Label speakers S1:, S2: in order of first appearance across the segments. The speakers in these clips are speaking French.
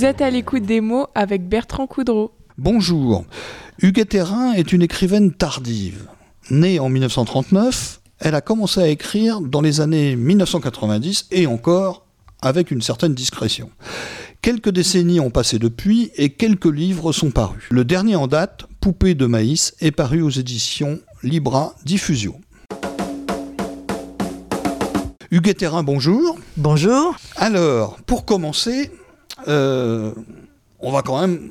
S1: Vous êtes à l'écoute des mots avec Bertrand Coudreau.
S2: Bonjour. Huguette Hérin est une écrivaine tardive. Née en 1939, elle a commencé à écrire dans les années 1990 et encore avec une certaine discrétion. Quelques décennies ont passé depuis et quelques livres sont parus. Le dernier en date, Poupée de maïs, est paru aux éditions Libra Diffusion. Hugues Terrain, bonjour.
S3: Bonjour.
S2: Alors, pour commencer, euh, on va quand même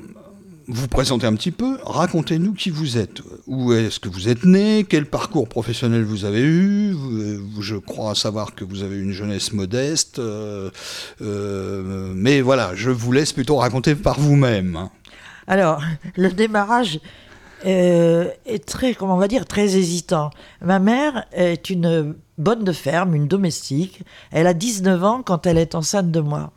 S2: vous présenter un petit peu. Racontez-nous qui vous êtes. Où est-ce que vous êtes né? Quel parcours professionnel vous avez eu? Je crois savoir que vous avez une jeunesse modeste. Euh, euh, mais voilà, je vous laisse plutôt raconter par vous-même.
S3: Alors, le démarrage est très, comment on va dire, très hésitant. Ma mère est une bonne de ferme, une domestique. Elle a 19 ans quand elle est enceinte de moi.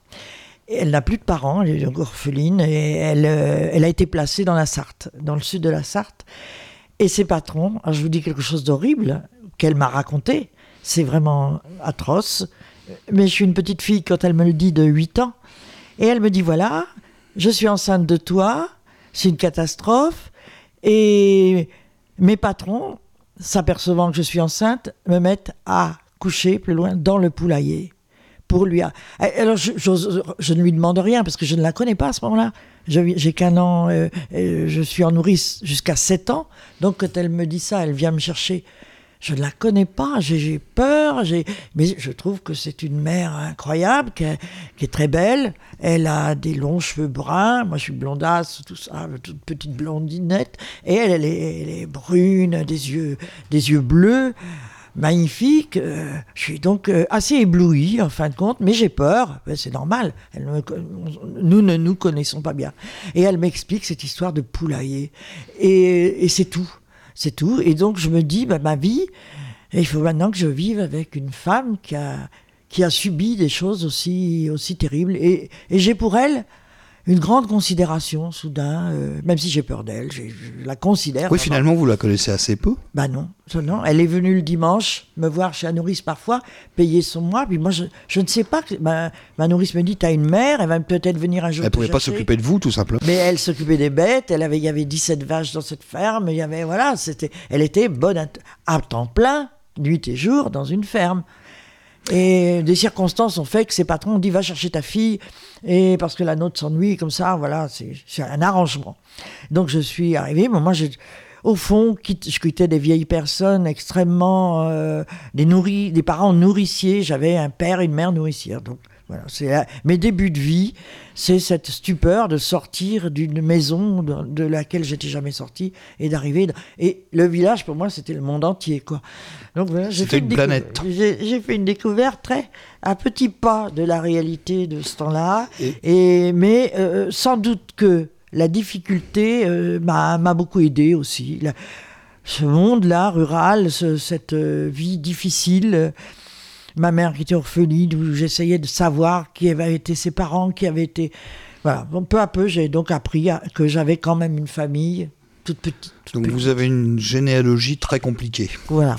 S3: Elle n'a plus de parents, elle est orpheline, et elle, euh, elle a été placée dans la Sarthe, dans le sud de la Sarthe. Et ses patrons, je vous dis quelque chose d'horrible qu'elle m'a raconté, c'est vraiment atroce, mais je suis une petite fille quand elle me le dit de 8 ans, et elle me dit voilà, je suis enceinte de toi, c'est une catastrophe, et mes patrons, s'apercevant que je suis enceinte, me mettent à coucher plus loin dans le poulailler. Pour lui. Alors, je, ne lui demande rien parce que je ne la connais pas à ce moment-là. J'ai qu'un an, euh, euh, je suis en nourrice jusqu'à 7 ans. Donc, quand elle me dit ça, elle vient me chercher je ne la connais pas, j'ai peur, mais je trouve que c'est une mère incroyable, qui est, très belle. Elle a des longs cheveux bruns, moi je suis blondasse, tout ça, toute petite blondinette, et elle, elle, est, brune, des yeux, des yeux bleus magnifique. Euh, je suis donc euh, assez ébloui en fin de compte, mais j'ai peur. Ben, c'est normal. nous ne nous connaissons pas bien. Et elle m'explique cette histoire de poulailler. et c'est tout. C'est tout. Et donc je me dis, bah, ma vie, il faut maintenant que je vive avec une femme qui a, qui a subi des choses aussi, aussi terribles. Et, et j'ai pour elle une grande considération soudain, euh, même si j'ai peur d'elle, je, la considère.
S2: Oui, finalement, vous la connaissez assez peu
S3: Bah non, non. Elle est venue le dimanche me voir chez la nourrice parfois, payer son mois, puis moi je, je ne sais pas, ma, ma nourrice me dit, tu as une mère, elle va peut-être venir un jour
S2: Elle ne pouvait pas s'occuper de vous, tout simplement
S3: Mais elle s'occupait des bêtes, elle avait, il y avait 17 vaches dans cette ferme, il y avait, voilà, c'était, elle était bonne à, à temps plein, nuit et jour, dans une ferme. Et des circonstances ont fait que ses patrons ont dit va chercher ta fille, et parce que la nôtre s'ennuie, comme ça, voilà, c'est un arrangement. Donc je suis arrivé, mais moi, au fond, je quittais des vieilles personnes extrêmement. Euh, des, nourris, des parents nourriciers, j'avais un père et une mère nourricière. Donc voilà, c'est mes débuts de vie, c'est cette stupeur de sortir d'une maison de, laquelle j'étais jamais sorti et d'arriver. Et le village, pour moi, c'était le monde entier, quoi.
S2: Donc voilà, j'ai fait une, planète.
S3: J'ai fait une découverte très à petits pas de la réalité de ce temps-là. Et... mais euh, sans doute que la difficulté euh, m'a beaucoup aidé aussi. ce monde-là, rural, cette euh, vie difficile ma mère qui était orpheline, où j'essayais de savoir qui avaient été ses parents, qui avaient été... Voilà, peu à peu, j'ai donc appris que j'avais quand même une famille toute petite.
S2: donc vous avez une généalogie très compliquée.
S3: Voilà.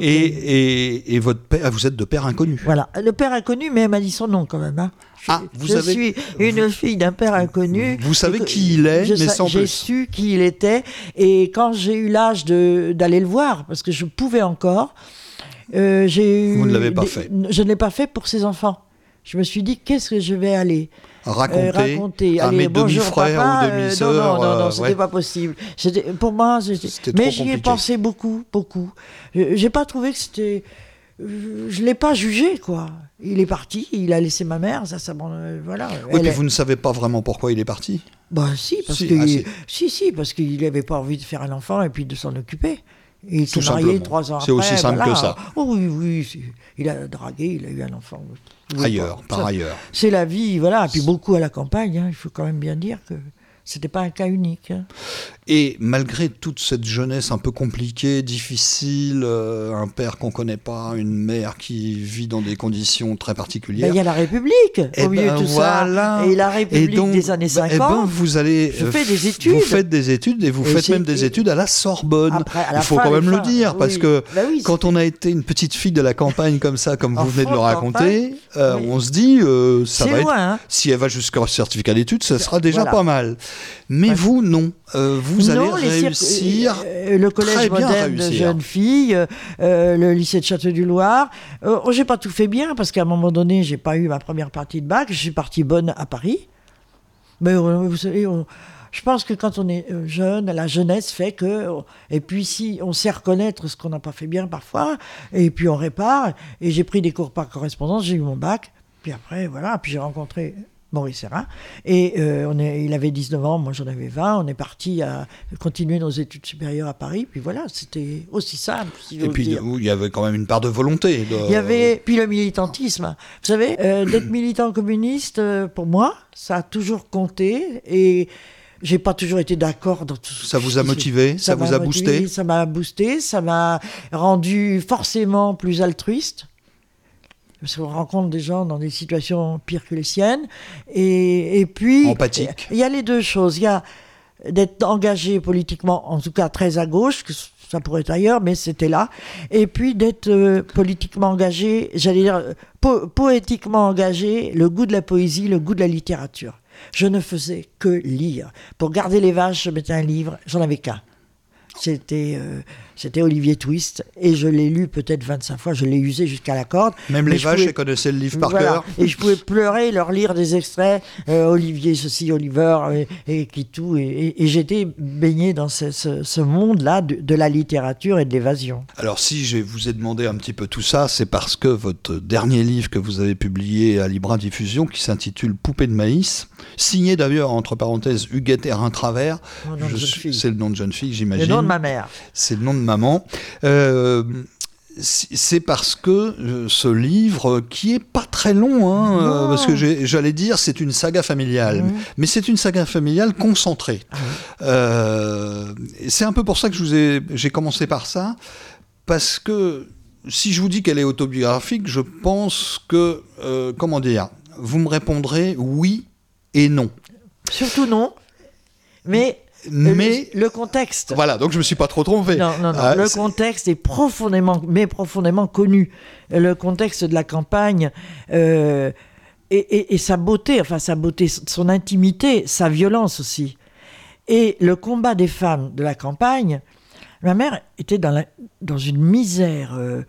S2: et, et, votre père, vous êtes de père inconnu.
S3: Voilà, le père inconnu, mais elle m'a dit son nom quand même. Hein. Je, ah, vous je suis une fille d'un père inconnu.
S2: Vous savez qui il est, mais sans
S3: J'ai su qui il était, et quand j'ai eu l'âge d'aller le voir, parce que je pouvais encore,
S2: euh, j'ai Vous ne l'avez pas fait.
S3: Je ne l'ai pas fait pour ses enfants. Je me suis dit, qu'est-ce que je vais aller
S2: raconter, euh, raconter. à mes demi-frères ou euh, demi-sœurs.
S3: non, non, non, c'était pas possible. Pour moi, mais j'y ai pensé beaucoup, beaucoup. J'ai pas trouvé que c'était. Je l'ai pas jugé, quoi. Il est parti, il a laissé ma mère, ça, ça, voilà.
S2: Oui, puis vous ne savez pas vraiment pourquoi il est parti.
S3: Bah si, parce que ah, si, si, parce qu'il n'avait pas envie de faire un enfant et puis de s'en occuper. Il s'est marié trois ans après.
S2: C'est aussi simple que ça.
S3: Oh, oui, oui. Il a dragué, il a eu un enfant.
S2: ailleurs, par ailleurs.
S3: C'est la vie, voilà. Et puis beaucoup à la campagne, hein, il faut quand même bien dire que C'était pas un cas unique. hein.
S2: Et malgré toute cette jeunesse un peu compliquée, difficile, euh, un père qu'on connaît pas, une mère qui vit dans des conditions très
S3: Ben,
S2: particulières.
S3: Il y a la République
S2: Eh
S3: au milieu
S2: ben,
S3: de tout
S2: voilà.
S3: ça. Et la République
S2: donc,
S3: des années
S2: bah,
S3: 50.
S2: eh ben, vous allez
S3: je
S2: euh,
S3: fais des
S2: Vous
S3: études.
S2: faites des études et vous
S3: Et
S2: faites même des
S3: et-
S2: études à la Sorbonne.
S3: Après, à la
S2: Il faut
S3: fin,
S2: quand même le dire parce que
S3: oui,
S2: quand on a été une petite fille de la campagne comme ça, comme vous
S3: En
S2: venez de le raconter, euh,
S3: oui.
S2: on se dit euh, ça va être
S3: hein.
S2: si elle va jusqu'au certificat d'études, ça sera déjà
S3: Voilà.
S2: pas mal. Mais
S3: Ouais.
S2: vous, non. Euh, vous
S3: Non,
S2: allez réussir.
S3: euh, le collège moderne de jeunes filles, euh, euh, le lycée de Château-du-Loir. Euh, j'ai pas tout fait bien parce qu'à un moment donné, j'ai pas eu ma première partie de bac. Je suis partie bonne à Paris. Mais euh, vous savez, on- je pense que quand on est euh, jeune, la jeunesse fait que. Et puis si on sait reconnaître ce qu'on n'a pas fait bien parfois, et puis on répare. Et j'ai pris des cours par correspondance, j'ai eu mon bac. Puis après, voilà. Puis j'ai rencontré Maurice. Et euh, on est, il avait 19 ans, moi j'en avais 20. On est parti à continuer nos études supérieures à Paris. Puis voilà, c'était aussi simple. Si
S2: Et puis il y avait quand même une part de volonté. de-
S3: Il y avait puis le militantisme. Vous savez, euh, d'être militant communiste, euh, pour moi, ça a toujours compté et j'ai pas toujours été d'accord dans tout.
S2: Ça vous a motivé, ça, vous a
S3: motivé,
S2: boosté.
S3: Ça m'a boosté, ça m'a rendu forcément plus altruiste. Parce qu'on rencontre des gens dans des situations pires que les siennes. Et, et puis.
S2: Empathique.
S3: Il y a les deux choses. Il y a d'être engagé politiquement, en tout cas très à gauche, que ça pourrait être ailleurs, mais c'était là. Et puis d'être euh, politiquement engagé, j'allais dire euh, po- poétiquement engagé, le goût de la poésie, le goût de la littérature. Je ne faisais que lire. Pour garder les vaches, je mettais un livre, j'en avais qu'un. C'était euh, c'était Olivier Twist, et je l'ai lu peut-être 25 fois, je l'ai usé jusqu'à la corde.
S2: Même les vaches,
S3: pouvais-
S2: elles connaissaient le livre par
S3: voilà.
S2: cœur.
S3: Et je pouvais pleurer, leur lire des extraits, euh, Olivier ceci, Oliver, et, et qui tout. Et, et- et j'étais baigné dans ce, ce- ce monde-là de, de la littérature et de l'évasion.
S2: Alors si je vous ai demandé un petit peu tout ça, c'est parce que votre dernier livre que vous avez publié à Libra Diffusion, qui s'intitule Poupée de maïs, signé d'ailleurs entre parenthèses Huguette Herrin Travers, c'est le nom de jeune fille,
S3: Le
S2: j'imagine.
S3: nom de ma mère.
S2: C'est le nom de maman. Euh, c'est parce que euh, ce livre, qui est pas très long, hein, euh, parce que j'allais dire c'est une saga familiale, mais c'est une saga familiale concentrée.
S3: Ah
S2: Euh, c'est un peu pour ça que je vous ai, j'ai commencé par ça, parce que si je vous dis qu'elle est autobiographique, je pense que, euh, comment dire, vous me répondrez oui et non.
S3: Surtout non, mais, euh,
S2: Mais
S3: le, le contexte.
S2: voilà, donc je me suis pas trop trompé.
S3: Non, non, non.
S2: Ah,
S3: le contexte est profondément, mais profondément connu. Le contexte de la campagne euh, et, et- et sa beauté, enfin sa beauté, son intimité, sa violence aussi. Et le combat des femmes de la campagne, ma mère était dans, la- dans une misère. euh,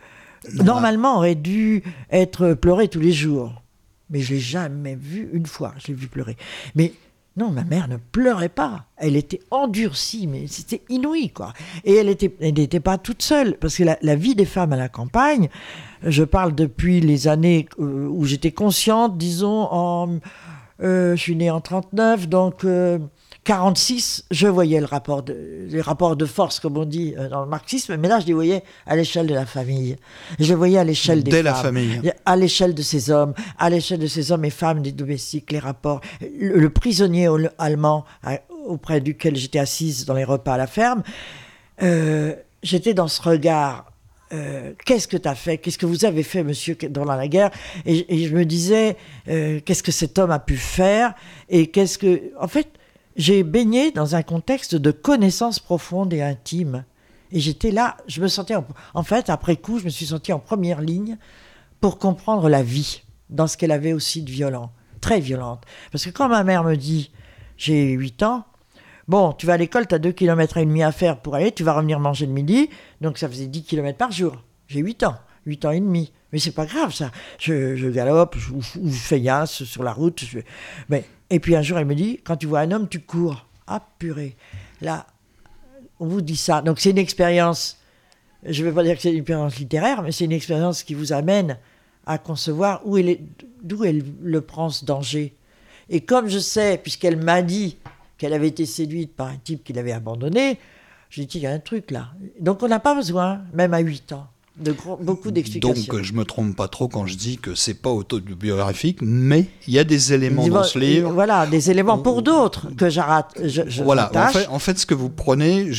S3: normalement, aurait dû être pleurée tous les jours. Mais je l'ai jamais vue une fois. Je l'ai vue pleurer. Mais non, ma mère ne pleurait pas. Elle était endurcie, mais c'était inouï, quoi. Et elle était- elle n'était pas toute seule, parce que la, la vie des femmes à la campagne, je parle depuis les années euh, où j'étais consciente, disons, en, euh, je suis née en 39, donc euh, 46, je voyais le rapport de, les rapports de force, comme on dit euh, dans le marxisme, mais là, je les voyais à l'échelle de la famille. Je les voyais à l'échelle des
S2: Dès la famille.
S3: à l'échelle de ces hommes, à l'échelle de ces hommes et femmes, des domestiques, les rapports. Le, le prisonnier allemand auprès duquel j'étais assise dans les repas à la ferme, euh, j'étais dans ce regard. euh, qu'est-ce que tu as fait? Qu'est-ce que vous avez fait, monsieur, pendant la guerre? Et, et je me disais, euh, qu'est-ce que cet homme a pu faire? Et qu'est-ce que. En fait, j'ai baigné dans un contexte de connaissance profonde et intime. Et j'étais là, je me sentais. En, fait, après coup, je me suis sentie en première ligne pour comprendre la vie dans ce qu'elle avait aussi de violent, très violente. Parce que quand ma mère me dit, j'ai 8 ans, bon, tu vas à l'école, tu as 2 km et demi à faire pour aller, tu vas revenir manger le midi, donc ça faisait 10 km par jour. J'ai 8 ans, 8 ans et demi. Mais c'est pas grave ça. Je, galope, je, je, je feillasse sur la route. mais, et puis un jour, elle me dit, quand tu vois un homme, tu cours. Ah purée. Là, on vous dit ça. Donc c'est une expérience, je ne vais pas dire que c'est une expérience littéraire, mais c'est une expérience qui vous amène à concevoir où elle est, d'où elle le prend ce danger. Et comme je sais, puisqu'elle m'a dit qu'elle avait été séduite par un type qui l'avait abandonnée, j'ai dit, il y a un truc là. Donc on n'a pas besoin, même à 8 ans, de gros- beaucoup d'explications.
S2: Donc je me trompe pas trop quand je dis que c'est pas autobiographique, mais il y a des éléments dans ce livre.
S3: Voilà, des éléments pour d'autres que j'arrête. Je, je
S2: Voilà, en fait, en fait, ce que vous prenez,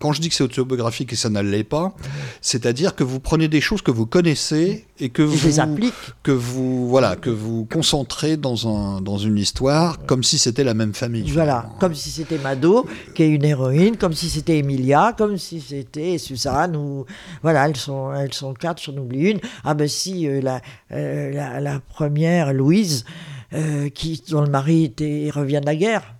S2: quand je dis que c'est autobiographique et ça ne l'est pas, c'est-à-dire que vous prenez des choses que vous connaissez et que
S3: Et
S2: vous
S3: je les applique.
S2: que vous voilà que vous concentrez dans un dans une histoire comme si c'était la même famille.
S3: Voilà, comme si c'était Mado, qui est une héroïne, comme si c'était Emilia, comme si c'était Suzanne, ou voilà, elles elles sont quatre, j'en oublie une. Ah ben si, euh, la, euh, la, la première, Louise, euh, qui, dont le mari était, revient de la guerre,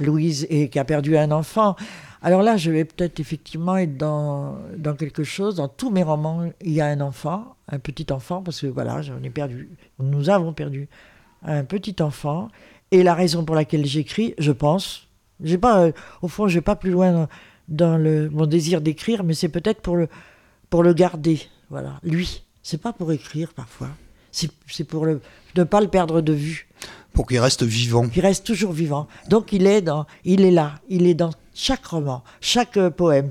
S3: Louise, et qui a perdu un enfant. Alors là, je vais peut-être effectivement être dans, dans quelque chose. Dans tous mes romans, il y a un enfant, un petit enfant, parce que voilà, j'en ai perdu. Nous avons perdu un petit enfant. Et la raison pour laquelle j'écris, je pense, j'ai pas, au fond, je vais pas plus loin dans, dans le, mon désir d'écrire, mais c'est peut-être pour le, pour le garder. Voilà, lui. C'est pas pour écrire parfois. C'est pour le, ne pas le perdre de vue
S2: Pour qu'il reste vivant.
S3: qui reste toujours vivant. Donc il est, dans, il est là, il est dans chaque roman, chaque euh, poème.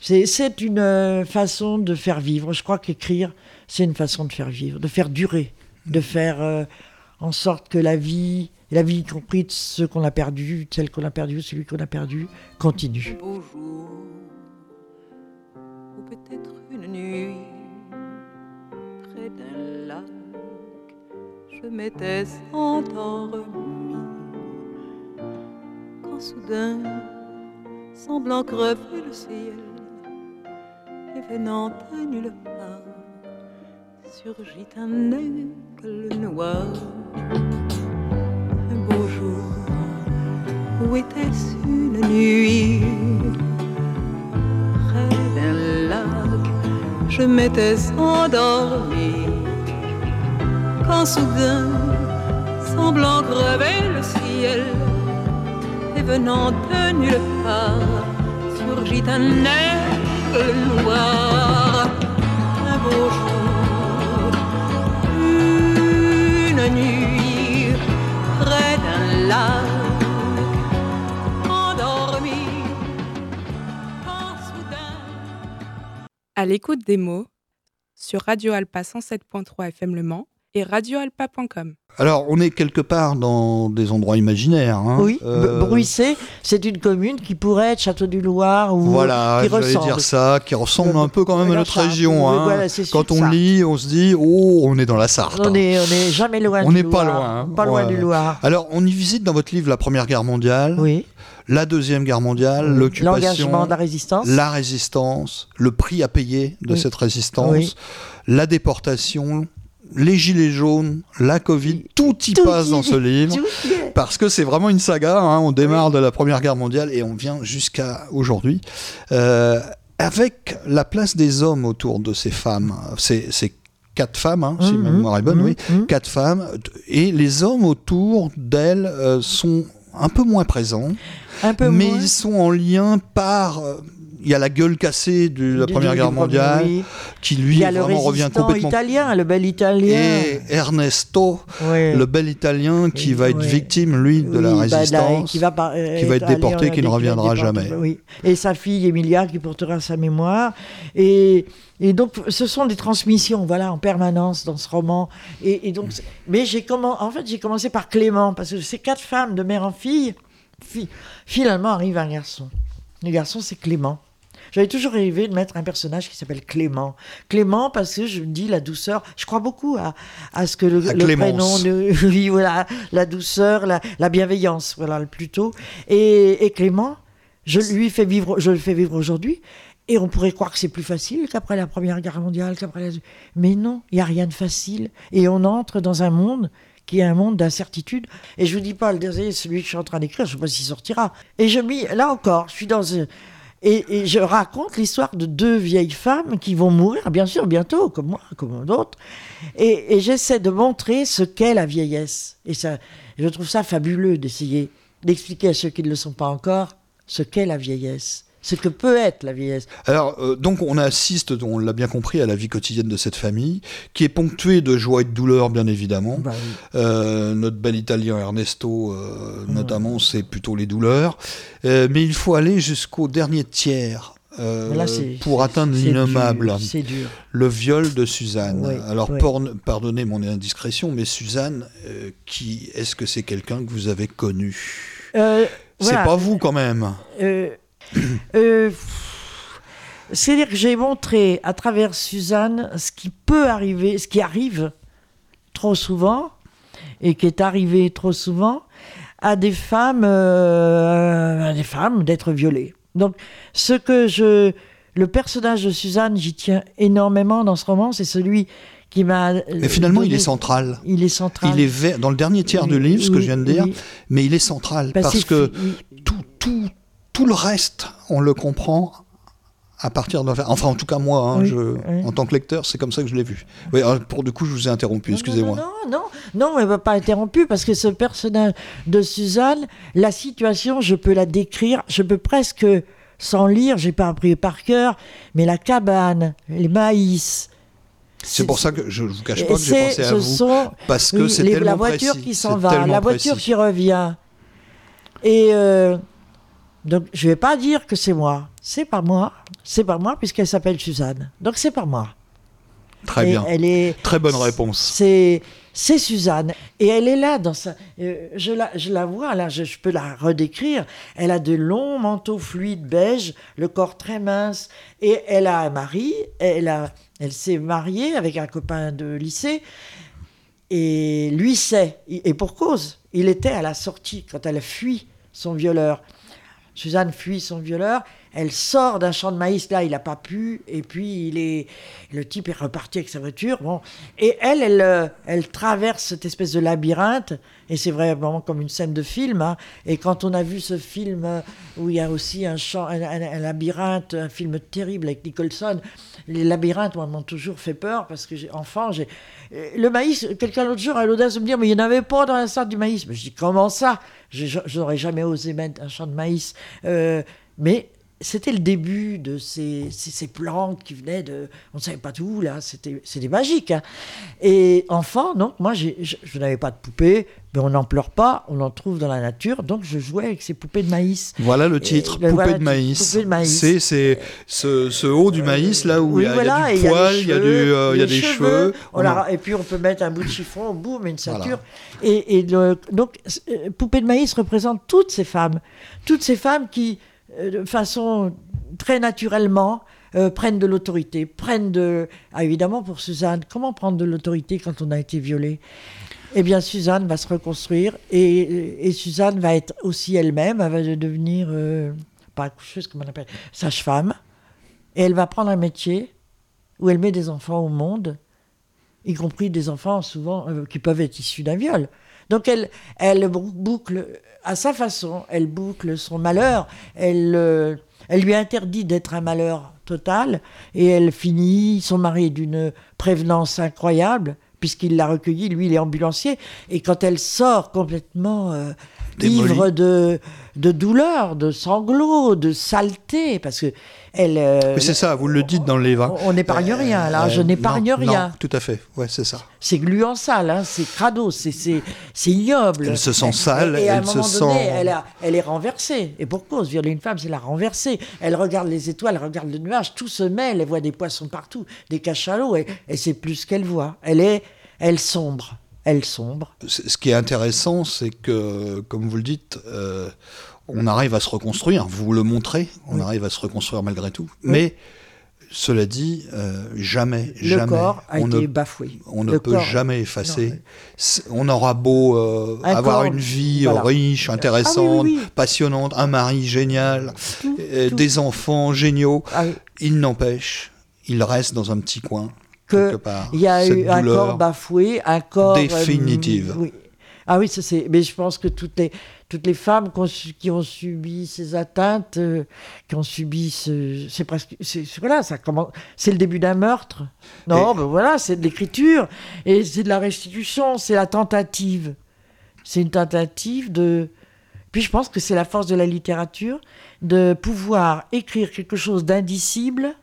S3: C'est- une euh, façon de faire vivre. Je crois qu'écrire, c'est une façon de faire vivre, de faire durer, de faire euh, en sorte que la vie, la vie y compris de ceux qu'on a perdus, celle qu'on a perdue, celui qu'on a perdu, continue.
S4: beau jour, ou peut-être une nuit, près d'un lac, je m'étais endormi. Quand soudain, semblant crever le ciel, et venant à nulle part, surgit un aigle noir. Un beau jour, où était-ce une nuit? Je m'étais endormi. Quand soudain, semblant crever le ciel, et venant de nulle part, surgit un aigle noir. Un beau jour, une nuit, près d'un lac,
S1: À l'écoute des mots sur Radio Alpa 107.3 FM Le Mans et radioalpa.com.
S2: Alors on est quelque part dans des endroits imaginaires. hein.
S3: Oui,
S2: Euh,
S3: Bruissé, c'est une commune qui pourrait être Château du Loir ou
S2: Voilà,
S3: qui
S2: j'allais
S3: ressemble.
S2: dire ça, qui ressemble un peu quand même à
S3: La
S2: notre
S3: Sarthe,
S2: région.
S3: oui,
S2: hein.
S3: voilà,
S2: Quand on
S3: Sarthe.
S2: lit, on se dit, oh, on est dans la Sarthe.
S3: On est, on est jamais loin
S2: On
S3: du
S2: n'est pas
S3: Loir.
S2: loin, hein.
S3: Pas loin
S2: Ouais.
S3: du Loir.
S2: Alors, on y visite dans votre livre la Première Guerre mondiale,
S3: Oui.
S2: La Deuxième Guerre mondiale, l'occupation,
S3: L'engagement de la résistance.
S2: la résistance, le prix à payer de
S3: Oui.
S2: cette résistance,
S3: Oui.
S2: la déportation, les gilets jaunes, la Covid, tout y
S3: Tout
S2: passe
S3: y-
S2: dans ce livre. Parce que c'est vraiment une saga, hein. on démarre de la Première Guerre mondiale et on vient jusqu'à aujourd'hui, euh, avec la place des hommes autour de ces femmes. C'est c'est quatre femmes, hein, si ma mémoire est bonne,
S3: mhm,
S2: oui, quatre femmes, et les hommes autour d'elles euh, sont un peu moins présents,
S3: Un peu
S2: mais
S3: moins.
S2: ils sont en lien par... il y a la gueule cassée de la
S3: Du-
S2: Première
S3: du-
S2: Guerre
S3: du premier,
S2: mondiale,
S3: oui.
S2: qui
S3: Il
S2: lui
S3: y a le
S2: revient complètement...
S3: italien, le bel italien.
S2: Et Ernesto, le bel Italien qui
S3: Oui,
S2: va être victime, lui, de la
S3: Oui, bah,
S2: résistance.
S3: qui va, par- euh,
S2: qui va être déporté, qui ne reviendra
S3: déporté,
S2: jamais.
S3: Et sa fille Emilia qui portera sa mémoire. Et, et donc, ce sont des transmissions, voilà, en permanence dans ce roman. Et, et donc, mais j'ai commen- en fait, j'ai commencé par Clément parce que ces quatre femmes de mère en fille, fi- finalement arrive un garçon. Le garçon, c'est Clément. J'avais toujours rêvé de mettre un personnage qui s'appelle Clément. Clément parce que je me dis la douceur. Je crois beaucoup à, à ce que le, le prénom, de- oui, voilà, la douceur, la, la bienveillance, voilà, plutôt. Et, et Clément, je lui fais vivre, je le fais vivre aujourd'hui. Et on pourrait croire que c'est plus facile qu'après la Première Guerre mondiale, qu'après la... Mais non, il n'y a rien de facile. Et on entre dans un monde qui est un monde d'incertitude. Et je vous dis pas, le dernier, celui que je suis en train d'écrire, je ne sais pas s'il sortira. Et je m'y, là encore, je suis dans un- et, je raconte l'histoire de deux vieilles femmes qui vont mourir, bien sûr, bientôt, comme moi, comme d'autres. Et, et j'essaie de montrer ce qu'est la vieillesse. Et ça, je trouve ça fabuleux d'essayer d'expliquer à ceux qui ne le sont pas encore ce qu'est la vieillesse, ce que peut être la vieillesse.
S2: Alors, euh, donc, on assiste, on l'a bien compris, à la vie quotidienne de cette famille, qui est ponctuée de joie et de douleur, bien évidemment.
S3: Bah oui.
S2: Euh, notre bel Italien Ernesto, euh, notamment, c'est plutôt les douleurs. Mais il faut aller jusqu'au dernier tiers
S3: là,
S2: pour atteindre l'innommable. Le viol de Suzanne.
S3: Oui,
S2: Alors,
S3: oui.
S2: pardonnez mon indiscrétion, mais Suzanne, qui est-ce que c'est quelqu'un que vous avez connu? C'est
S3: voilà.
S2: pas vous quand même.
S3: Euh, euh, C'est-à-dire que j'ai montré à travers Suzanne ce qui peut arriver, ce qui arrive trop souvent, et qui est arrivé trop souvent, à des femmes, euh, à des femmes d'être violées. Donc, ce que je. Le personnage de Suzanne, j'y tiens énormément dans ce roman, c'est celui qui m'a.
S2: Mais finalement, il est central.
S3: Il est central.
S2: Il est ver- dans le dernier tiers du livre, ce que je viens de dire,
S3: oui.
S2: mais il est central
S3: Parce
S2: parce
S3: que-
S2: tout, tout, tout le reste, on le comprend à partir de... Enfin, en tout cas, moi, hein,
S3: Oui,
S2: je,
S3: oui.
S2: en tant que lecteur, c'est comme ça que je l'ai vu. Oui, pour du coup, je vous ai interrompu, excusez-moi.
S3: Non, non, non, non, pas interrompu parce que ce personnage de Suzanne, la situation, je peux la décrire, je peux presque, sans lire, j'ai pas appris par cœur, mais la cabane, les maïs.
S2: C'est pour ça que je ne vous cache pas que j'ai pensé à vous,
S3: sont
S2: parce que c'est tellement
S3: la voiture
S2: précis,
S3: qui s'en va, la voiture
S2: précis.
S3: qui revient. Et euh, donc, je vais pas dire que c'est moi. C'est pas moi. C'est pas moi puisqu'elle s'appelle Suzanne. Donc, c'est pas moi.
S2: Très
S3: Et
S2: bien,
S3: Elle est.
S2: très bonne réponse.
S3: C'est c'est Suzanne et elle est là dans sa. euh, je la je la vois là, je, je peux la redécrire. Elle a de longs manteaux fluides beige, le corps très mince et elle a un mari. Elle a elle s'est mariée avec un copain de lycée et lui sait et pour cause. Il était à la sortie quand elle fuit son violeur. Suzanne fuit son violeur, elle sort d'un champ de maïs, là il n'a pas pu, et puis il est, le type est reparti avec sa voiture, bon, et elle, elle, euh, elle traverse cette espèce de labyrinthe, et c'est vraiment comme une scène de film, hein. et quand on a vu ce film euh, où il y a aussi un, champ, un, labyrinthe, un film terrible avec Nicholson, les labyrinthes moi, m'ont toujours fait peur, parce que j'ai, enfant, j'ai... euh, Le maïs, quelqu'un l'autre jour a l'audace de me dire, mais il n'y en avait pas dans la salle du maïs. Mais je dis, comment ça? Je je n'aurais jamais osé mettre un champ de maïs. Euh, mais c'était le début de ces, ces, ces plantes qui venaient de... On ne savait pas d'où, là. C'était magique. hein. Et enfant, donc, moi, je, je n'avais pas de poupée, mais on n'en pleure pas, on en trouve dans la nature. Donc, je jouais avec ces poupées de maïs.
S2: Voilà le titre,
S3: Et ben
S2: poupée,
S3: voilà,
S2: de maïs.
S3: poupée de maïs.
S2: C'est ce, ce haut du maïs là où
S3: Oui,
S2: il y a, il y a
S3: voilà, et
S2: du poil,
S3: les
S2: il y a, du,
S3: cheveux,
S2: euh, il y a des cheveux.
S3: on et puis on peut mettre un bout de chiffon, boum, une
S2: Voilà.
S3: ceinture. Et, et le- donc, euh, Poupée de maïs représente toutes ces femmes. Toutes ces femmes qui, euh, de façon très naturellement, euh, prennent de l'autorité, prennent de... Ah, évidemment, pour Suzanne, comment prendre de l'autorité quand on a été violé eh bien, Suzanne va se reconstruire et, et Suzanne va être aussi elle-même, elle va devenir, euh, pas accoucheuse, comment on appelle, sage-femme. Et elle va prendre un métier où elle met des enfants au monde, y compris des enfants souvent euh, qui peuvent être issus d'un viol. Donc elle, elle bou- boucle à sa façon, elle boucle son malheur, elle, euh, elle lui interdit d'être un malheur total et elle finit, son mari est d'une prévenance incroyable puisqu'il l'a recueilli, lui il est ambulancier, et quand elle sort complètement euh, ivre de, de douleur, de sanglots, de saleté, parce que elle... euh,
S2: Mais c'est ça, vous le dites dans le livre.
S3: on n'épargne rien, là, je
S2: Euh,
S3: n'épargne rien.
S2: Non, tout à fait, ouais, c'est ça.
S3: C'est gluant sale, hein, c'est crado, c'est ignoble.
S2: Elle se sent sale,
S3: et, et à
S2: elle
S3: un
S2: se
S3: moment donné,
S2: sent-
S3: elle, a- elle est renversée. Et pour cause, violer une femme, c'est la renverser. Elle regarde les étoiles, elle regarde le nuage, tout se mêle, elle voit des poissons partout, des cachalots, et, et c'est plus ce qu'elle voit. Elle est, elle sombre, elle sombre.
S2: Ce qui est intéressant, c'est que, comme vous le dites, euh, on arrive à se reconstruire. Vous le montrez, on
S3: Oui.
S2: arrive à se reconstruire malgré tout. Mais cela dit, euh, jamais,
S3: Le
S2: jamais,
S3: corps a
S2: on
S3: été
S2: ne,
S3: bafoué.
S2: on ne
S3: Le
S2: peut
S3: corps-
S2: jamais effacer.
S3: Non,
S2: On aura beau euh,
S3: Un
S2: avoir
S3: corps,
S2: une vie
S3: voilà.
S2: riche, intéressante,
S3: Ah oui, oui, oui.
S2: passionnante, un mari génial,
S3: Tout,
S2: euh,
S3: tout.
S2: des enfants géniaux.
S3: Ah.
S2: Il n'empêche, il reste dans un petit coin,
S3: que
S2: quelque part.
S3: il y a eu un corps bafoué, un corps euh,
S2: Définitive.
S3: oui. Ah oui, ça c'est. Mais je pense que toutes les toutes les femmes qui ont, su- qui ont subi ces atteintes, euh, qui ont subi ce, c'est presque, voilà, ça commence. C'est le début d'un meurtre. Non,
S2: Et-
S3: ben voilà, c'est de l'écriture et c'est de la restitution, c'est la tentative. C'est une tentative de. Puis je pense que c'est la force de la littérature de pouvoir écrire quelque chose d'indicible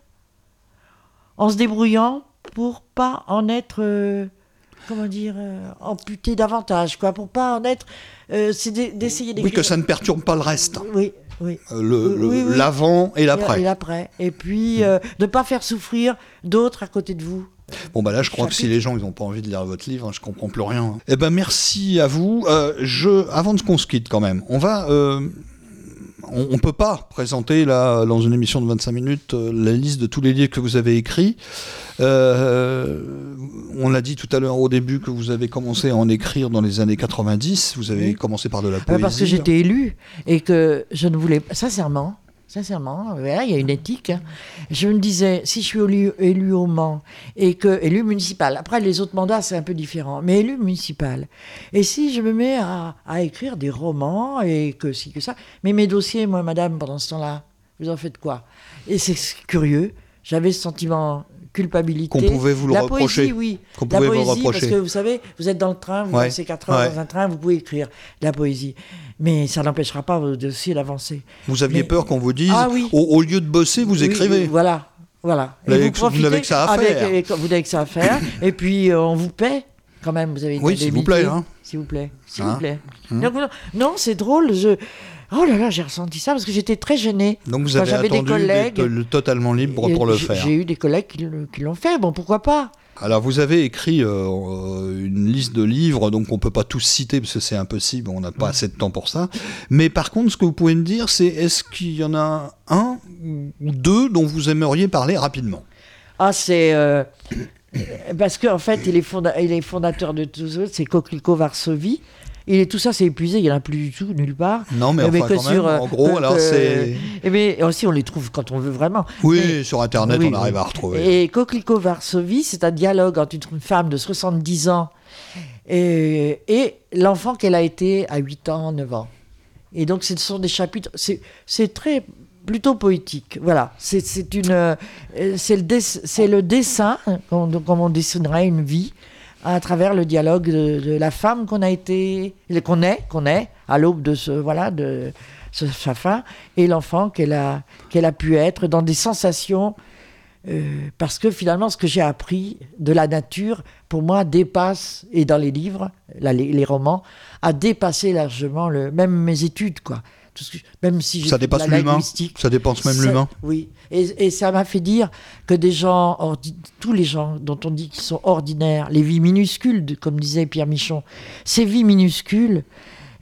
S3: en se débrouillant pour pas en être euh, comment dire euh, amputé davantage quoi pour pas en être euh, c'est d'e- d'essayer
S2: Oui, que ça ne perturbe pas le reste.
S3: oui Oui.
S2: Le- le-
S3: Oui, oui.
S2: L'avant et
S3: Et
S2: l'après.
S3: l'après. Et puis, euh, ne pas faire souffrir d'autres à côté de vous.
S2: Bon, bah là, je crois que si les gens ils n'ont pas envie de lire votre livre, hein, je comprends plus rien. Eh ben, merci à vous. Je, avant de qu'on se quitte, quand même, on va. On, on peut pas présenter là dans une émission de 25 minutes euh, la liste de tous les livres que vous avez écrits. Euh, on l'a dit tout à l'heure au début que vous avez commencé à en écrire dans les années 90. Vous avez
S3: Oui.
S2: commencé par de la poésie.
S3: Parce que j'étais élue et que je ne voulais sincèrement, sincèrement, il y a une éthique. hein. Je me disais, si je suis élu, élu au Mans et que élu municipal, après les autres mandats c'est un peu différent, mais élu municipal. Et si je me mets à, à écrire des romans et que si que ça, mais mes dossiers, moi, madame, pendant ce temps-là, vous en faites quoi? Et c'est curieux. J'avais ce sentiment culpabilité.
S2: Qu'on pouvait vous le
S3: la
S2: reprocher.
S3: Poésie, oui.
S2: Qu'on
S3: La
S2: vous
S3: poésie,
S2: reprocher.
S3: parce que vous savez, vous êtes dans le train, vous
S2: Ouais.
S3: passez 4 heures
S2: Ouais.
S3: dans un train, vous pouvez écrire de la poésie. Mais ça n'empêchera pas votre dossier d'avancer.
S2: Vous aviez
S3: Mais-
S2: peur qu'on vous dise,
S3: Ah oui.
S2: au, au lieu de bosser, vous
S3: Oui,
S2: écrivez.
S3: voilà, voilà.
S2: Vous n'avez que- vous ça à faire.
S3: vous n'avez que ça à faire. et puis, euh, on vous paie, quand même. Vous avez
S2: Oui, s'il vous plaît, hein.
S3: S'il vous plaît. S'il
S2: Hein
S3: vous plaît.
S2: Hum.
S3: Donc, non, non, c'est drôle. Je... Oh là là, j'ai ressenti ça parce que j'étais très gênée.
S2: Donc vous avez
S3: j'avais des
S2: attendu
S3: collègues-
S2: totalement libre
S3: Et
S2: pour le faire.
S3: J'ai eu des collègues qui l'ont fait. Bon, pourquoi pas?
S2: Alors vous avez écrit euh, euh, une liste de livres, donc on peut pas tous citer parce que c'est impossible, on n'a pas assez de temps pour ça. Mais par contre, ce que vous pouvez me dire, c'est est-ce qu'il y en a un ou deux dont vous aimeriez parler rapidement?
S3: Ah, c'est. euh, Parce qu'en fait, il est, fonda- il est fondateur de tout ça, c'est Coquelicot Varsovie. Il est, tout ça, c'est épuisé, il n'y en a plus du tout, nulle part.
S2: Non, mais
S3: Eh ben,
S2: enfin quand
S3: sur, euh,
S2: en gros, alors
S3: que-
S2: c'est...
S3: Et bien, aussi, on les trouve quand on veut vraiment.
S2: Oui,
S3: mais-
S2: sur Internet,
S3: Oui,
S2: on arrive à retrouver.
S3: Et Coquelicot Varsovie, c'est un dialogue entre une femme de 70 ans et, et l'enfant qu'elle a été à 8 ans, 9 ans. Et donc, ce sont des chapitres. C'est très. plutôt poétique. Voilà. C'est une. euh, C'est le, dess- c'est le dessin, comme, comme on dessinerait une vie, à travers le dialogue de, la femme qu'on a été. qu'on est, qu'on est, à l'aube de ce. Voilà, de ce- sa fin, et l'enfant qu'elle a, qu'elle a pu être dans des sensations euh, parce que finalement, ce que j'ai appris de la nature, pour moi, dépasse, et dans les livres, les, romans, a dépassé largement même mes études, quoi. Tout ce que- même si
S2: Ça dépasse l'humain. Ça dépense même l'humain.
S3: Oui, et, et ça m'a fait dire que des gens, ordi- tous les gens dont on dit qu'ils sont ordinaires, les vies minuscules, comme disait Pierre Michon, ces vies minuscules,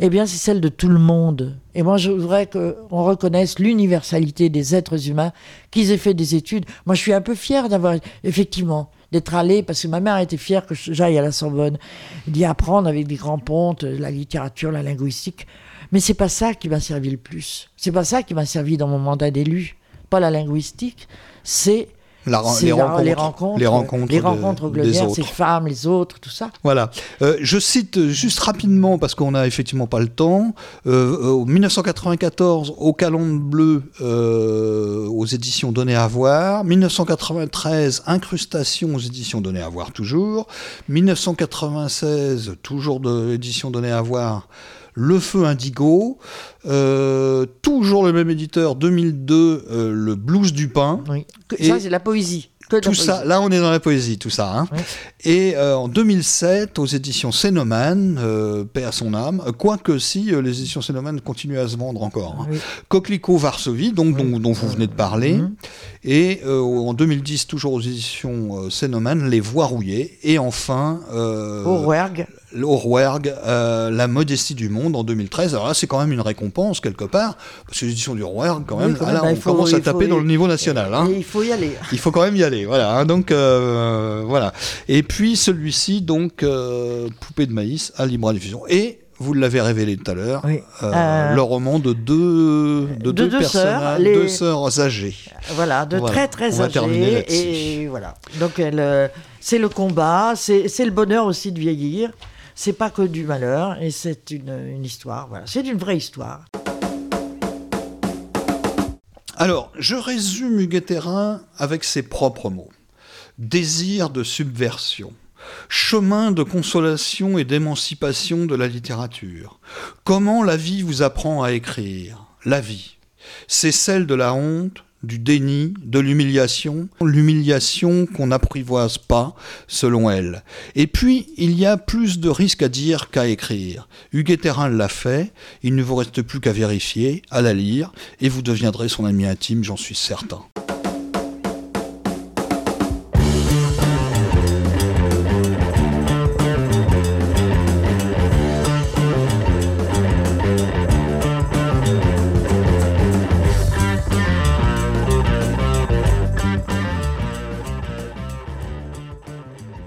S3: eh bien, c'est celle de tout le monde. Et moi, je voudrais qu'on reconnaisse l'universalité des êtres humains, qu'ils aient fait des études. Moi, je suis un peu fier d'avoir, effectivement, d'être allé, parce que ma mère était fière que j'aille à la Sorbonne, d'y apprendre avec des grands pontes, la littérature, la linguistique. Mais c'est pas ça qui m'a servi le plus. C'est pas ça qui m'a servi dans mon mandat d'élu. Pas la linguistique, c'est
S2: La- les,
S3: la-
S2: rencontres,
S3: les rencontres,
S2: les rencontres,
S3: les
S2: de-
S3: rencontres
S2: des autres.
S3: ces femmes, les autres, tout ça.
S2: Voilà. Euh, je cite juste rapidement, parce qu'on n'a effectivement pas le temps, euh, euh, 1994, au Calandre Bleu, euh, aux éditions Données à voir. 1993, Incrustation aux éditions Données à voir toujours. 1996, toujours de l'édition Données à voir. Le Feu Indigo, Euh, toujours le même éditeur, 2002, euh, le Blues du Pain.
S3: Oui. Que-
S2: Et
S3: ça, c'est de la poésie. Que de la
S2: Tout ça,
S3: poésie.
S2: là on est dans la poésie, tout ça. hein. Et euh, en 2007, aux éditions Cénoman, paix à son âme, quoique si les éditions Cénoman continuent à se vendre encore. hein.
S3: Oui.
S2: Coquelicot Varsovie, donc, dont, dont vous venez de parler.
S3: Mhm.
S2: Et en 2010, toujours aux éditions Cénoman, Les Voix rouillées. Et enfin,
S3: Au Rouergue.
S2: Rouergue, euh, La modestie du monde en 2013. Alors là, c'est quand même une récompense quelque part, parce que l'édition du Rouergue, quand
S3: Oui,
S2: même,
S3: quand
S2: ah
S3: même,
S2: là,
S3: bah,
S2: on
S3: faut-
S2: commence à taper dans le niveau national. hein.
S3: Il faut y aller.
S2: Il faut quand même y aller, voilà. hein, donc euh, voilà. Et puis celui-ci, donc euh, Poupée de maïs à libre diffusion. Et vous l'avez révélé tout à l'heure,
S3: Oui.
S2: euh,
S3: Euh,
S2: le roman de deux de,
S3: de
S2: deux,
S3: sœurs, les-
S2: deux sœurs âgées.
S3: Voilà, de
S2: Voilà,
S3: très très
S2: on va terminer
S3: âgés.
S2: là-dessus.
S3: Et voilà. Donc, c'est le combat, c'est c'est le bonheur aussi de vieillir. C'est pas que du malheur, et c'est une, histoire. C'est une vraie histoire.
S2: Alors, je résume Hugues Terrain avec ses propres mots. Désir de subversion. Chemin de consolation et d'émancipation de la littérature. Comment la vie vous apprend à écrire? La vie. C'est celle de la honte, du déni, de l'humiliation, l'humiliation qu'on n'apprivoise pas, selon elle. Et puis, il y a plus de risques à dire qu'à écrire. Huguet Terrain l'a fait, il ne vous reste plus qu'à vérifier, à la lire, et vous deviendrez son ami intime, j'en suis certain.